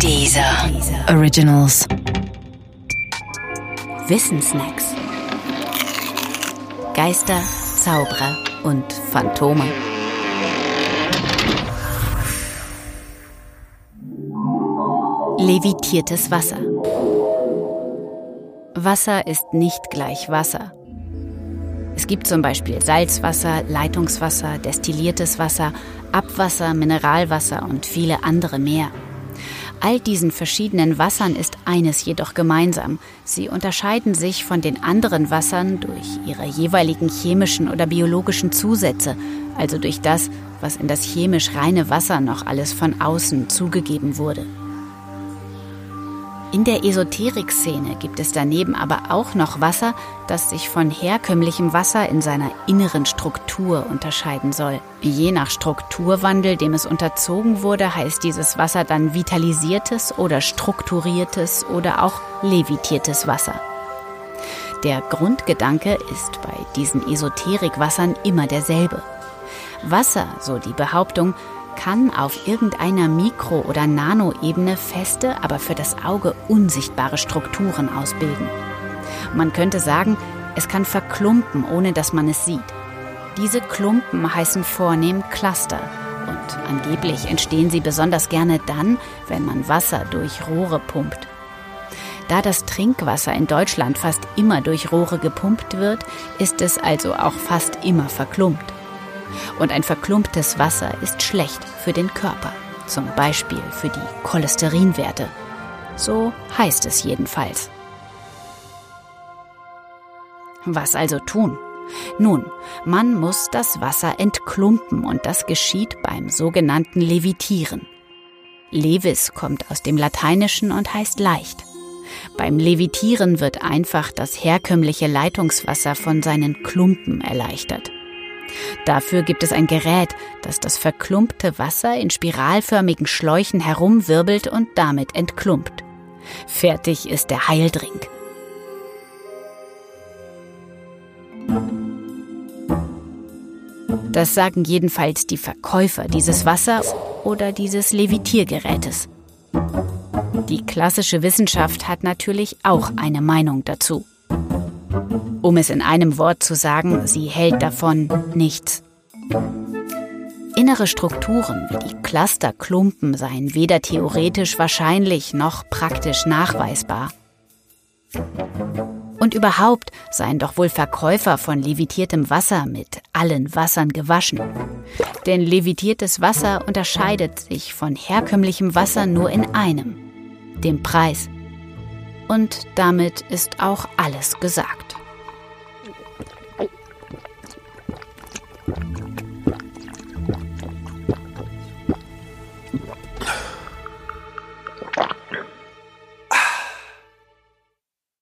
Dieser Originals. Wissensnacks. Geister, Zauberer und Phantome. Levitiertes Wasser. Wasser ist nicht gleich Wasser. Es gibt zum Beispiel Salzwasser, Leitungswasser, destilliertes Wasser, Abwasser, Mineralwasser und viele andere mehr. All diesen verschiedenen Wassern ist eines jedoch gemeinsam. Sie unterscheiden sich von den anderen Wassern durch ihre jeweiligen chemischen oder biologischen Zusätze, also durch das, was in das chemisch reine Wasser noch alles von außen zugegeben wurde. In der Esoterik-Szene gibt es daneben aber auch noch Wasser, das sich von herkömmlichem Wasser in seiner inneren Struktur unterscheiden soll. Je nach Strukturwandel, dem es unterzogen wurde, heißt dieses Wasser dann vitalisiertes oder strukturiertes oder auch levitiertes Wasser. Der Grundgedanke ist bei diesen Esoterikwassern immer derselbe. Wasser, so die Behauptung, kann auf irgendeiner Mikro- oder Nanoebene feste, aber für das Auge unsichtbare Strukturen ausbilden. Man könnte sagen, es kann verklumpen, ohne dass man es sieht. Diese Klumpen heißen vornehm Cluster und angeblich entstehen sie besonders gerne dann, wenn man Wasser durch Rohre pumpt. Da das Trinkwasser in Deutschland fast immer durch Rohre gepumpt wird, ist es also auch fast immer verklumpt. Und ein verklumptes Wasser ist schlecht für den Körper, zum Beispiel für die Cholesterinwerte. So heißt es jedenfalls. Was also tun? Nun, man muss das Wasser entklumpen und das geschieht beim sogenannten Levitieren. Levis kommt aus dem Lateinischen und heißt leicht. Beim Levitieren wird einfach das herkömmliche Leitungswasser von seinen Klumpen erleichtert. Dafür gibt es ein Gerät, das das verklumpte Wasser in spiralförmigen Schläuchen herumwirbelt und damit entklumpt. Fertig ist der Heildrink. Das sagen jedenfalls die Verkäufer dieses Wasser oder dieses Levitiergerätes. Die klassische Wissenschaft hat natürlich auch eine Meinung dazu. Um es in einem Wort zu sagen, sie hält davon nichts. Innere Strukturen wie die Clusterklumpen seien weder theoretisch wahrscheinlich noch praktisch nachweisbar. Und überhaupt seien doch wohl Verkäufer von levitiertem Wasser mit allen Wassern gewaschen. Denn levitiertes Wasser unterscheidet sich von herkömmlichem Wasser nur in einem, dem Preis. Und damit ist auch alles gesagt. Yeah.